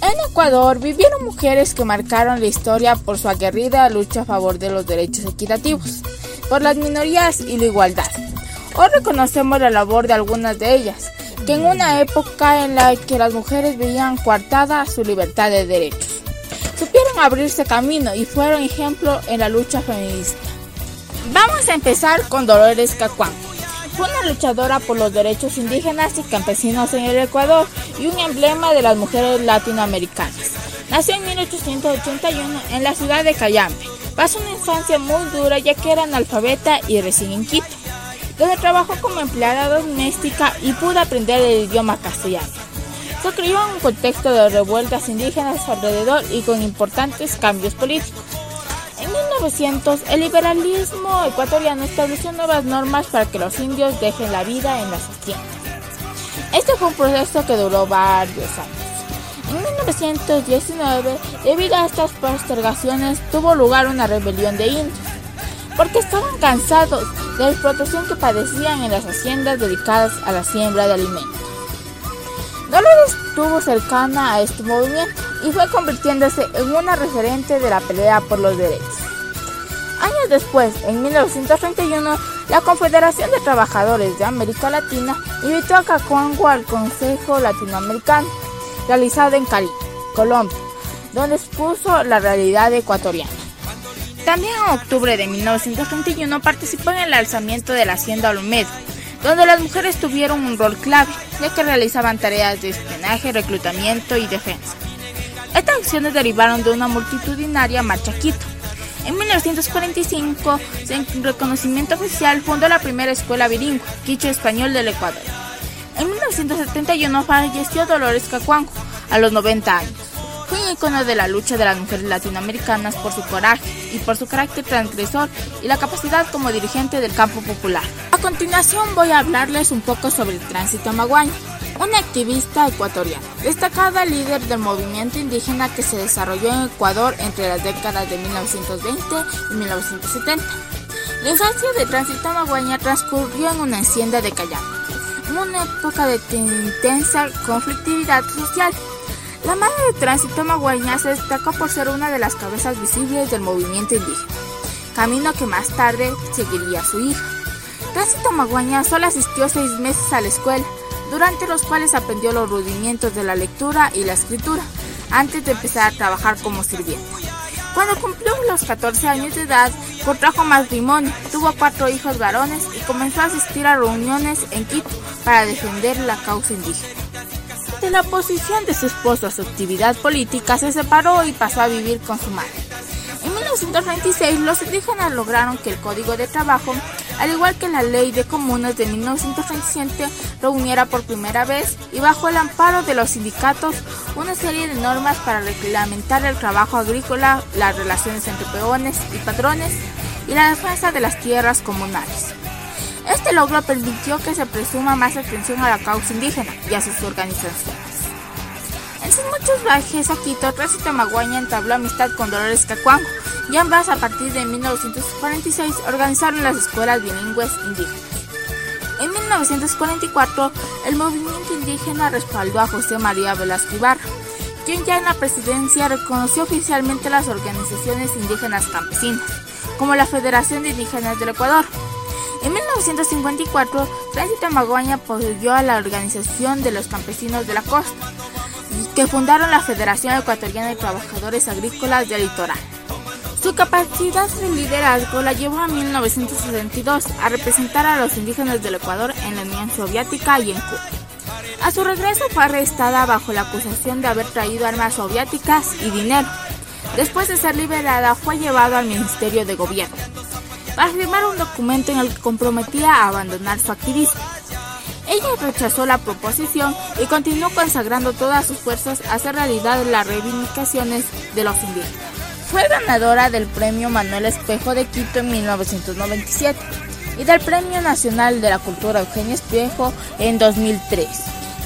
En Ecuador vivieron mujeres que marcaron la historia por su aguerrida lucha a favor de los derechos equitativos, por las minorías y la igualdad. Hoy reconocemos la labor de algunas de ellas, que en una época en la que las mujeres veían coartada su libertad de derechos, supieron abrirse camino y fueron ejemplo en la lucha feminista. Vamos a empezar con Dolores Cacuán. Fue una luchadora por los derechos indígenas y campesinos en el Ecuador y un emblema de las mujeres latinoamericanas. Nació en 1881 en la ciudad de Cayambe. Pasó una infancia muy dura ya que era analfabeta y recién en Quito, donde trabajó como empleada doméstica y pudo aprender el idioma castellano. Se crió en un contexto de revueltas indígenas alrededor y con importantes cambios políticos. En 1900, el liberalismo ecuatoriano estableció nuevas normas para que los indios dejen la vida en las haciendas. Este fue un proceso que duró varios años. En 1919, debido a estas postergaciones, tuvo lugar una rebelión de indios, porque estaban cansados de la explotación que padecían en las haciendas dedicadas a la siembra de alimentos. Dolores estuvo cercana a este movimiento y fue convirtiéndose en una referente de la pelea por los derechos. Años después, en 1931, la Confederación de Trabajadores de América Latina invitó a Cacuango al Consejo Latinoamericano, realizado en Cali, Colombia, donde expuso la realidad ecuatoriana. También en octubre de 1931 participó en el alzamiento de la Hacienda Olmedo, donde las mujeres tuvieron un rol clave, ya que realizaban tareas de espionaje, reclutamiento y defensa. Estas acciones derivaron de una multitudinaria marcha Quito. En 1945, en reconocimiento oficial, fundó la primera escuela bilingüe, Quicho Español del Ecuador. En 1971 falleció Dolores Cacuango, a los 90 años. Fue un icono de la lucha de las mujeres latinoamericanas por su coraje y por su carácter transgresor y la capacidad como dirigente del campo popular. A continuación voy a hablarles un poco sobre el tránsito maguaño una activista ecuatoriana, destacada líder del movimiento indígena que se desarrolló en Ecuador entre las décadas de 1920 y 1970. La infancia de Tránsito Maguaña transcurrió en una hacienda de Callao, una época de intensa conflictividad social. La madre de Tránsito Maguaña se destacó por ser una de las cabezas visibles del movimiento indígena, camino que más tarde seguiría su hija. Tránsito Maguaña solo asistió seis meses a la escuela, durante los cuales aprendió los rudimentos de la lectura y la escritura, antes de empezar a trabajar como sirvienta. Cuando cumplió los 14 años de edad, contrajo matrimonio, tuvo cuatro hijos varones y comenzó a asistir a reuniones en Quito para defender la causa indígena. De la oposición de su esposo a su actividad política, se separó y pasó a vivir con su madre. En 1926, los indígenas lograron que el Código de Trabajo al igual que la Ley de Comunas de 1927 reuniera por primera vez y bajo el amparo de los sindicatos una serie de normas para reglamentar el trabajo agrícola, las relaciones entre peones y patrones y la defensa de las tierras comunales. Este logro permitió que se presuma más atención a la causa indígena y a sus organizaciones. En sus muchos viajes a Quito, Tránsito Maguaña entabló amistad con Dolores Cacuango, y ambas a partir de 1946 organizaron las escuelas bilingües indígenas. En 1944, el movimiento indígena respaldó a José María Velasco Ibarra, quien ya en la presidencia reconoció oficialmente las organizaciones indígenas campesinas, como la Federación de Indígenas del Ecuador. En 1954, Tránsito Maguaña apoyó a la Organización de los Campesinos de la Costa, que fundaron la Federación Ecuatoriana de Trabajadores Agrícolas del Litoral. Su capacidad de liderazgo la llevó a 1962 a representar a los indígenas del Ecuador en la Unión Soviética y en Cuba. A su regreso fue arrestada bajo la acusación de haber traído armas soviéticas y dinero. Después de ser liberada fue llevado al Ministerio de Gobierno para firmar un documento en el que comprometía a abandonar su activismo. Ella rechazó la proposición y continuó consagrando todas sus fuerzas a hacer realidad las reivindicaciones de los indígenas. Fue ganadora del Premio Manuel Espejo de Quito en 1997 y del Premio Nacional de la Cultura Eugenio Espejo en 2003.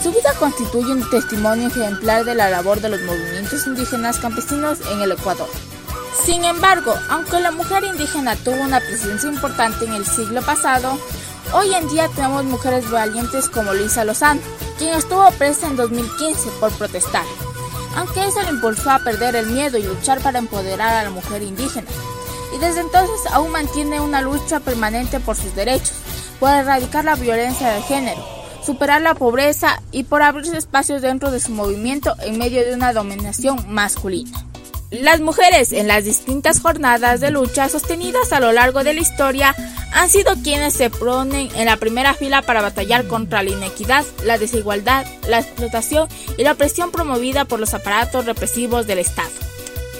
Su vida constituye un testimonio ejemplar de la labor de los movimientos indígenas campesinos en el Ecuador. Sin embargo, aunque la mujer indígena tuvo una presencia importante en el siglo pasado, hoy en día tenemos mujeres valientes como Luisa Lozano, quien estuvo presa en 2015 por protestar. Aunque eso le impulsó a perder el miedo y luchar para empoderar a la mujer indígena. Y desde entonces aún mantiene una lucha permanente por sus derechos, por erradicar la violencia de género, superar la pobreza y por abrirse espacios dentro de su movimiento en medio de una dominación masculina. Las mujeres en las distintas jornadas de lucha sostenidas a lo largo de la historia han sido quienes se ponen en la primera fila para batallar contra la inequidad, la desigualdad, la explotación y la opresión promovida por los aparatos represivos del Estado.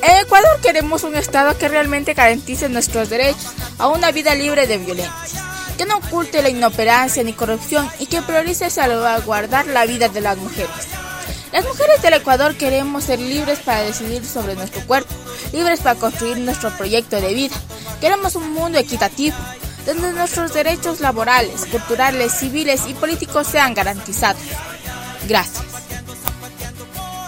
En Ecuador queremos un Estado que realmente garantice nuestros derechos a una vida libre de violencia, que no oculte la inoperancia ni corrupción y que priorice salvaguardar la vida de las mujeres. Las mujeres del Ecuador queremos ser libres para decidir sobre nuestro cuerpo, libres para construir nuestro proyecto de vida. Queremos un mundo equitativo, donde nuestros derechos laborales, culturales, civiles y políticos sean garantizados. Gracias.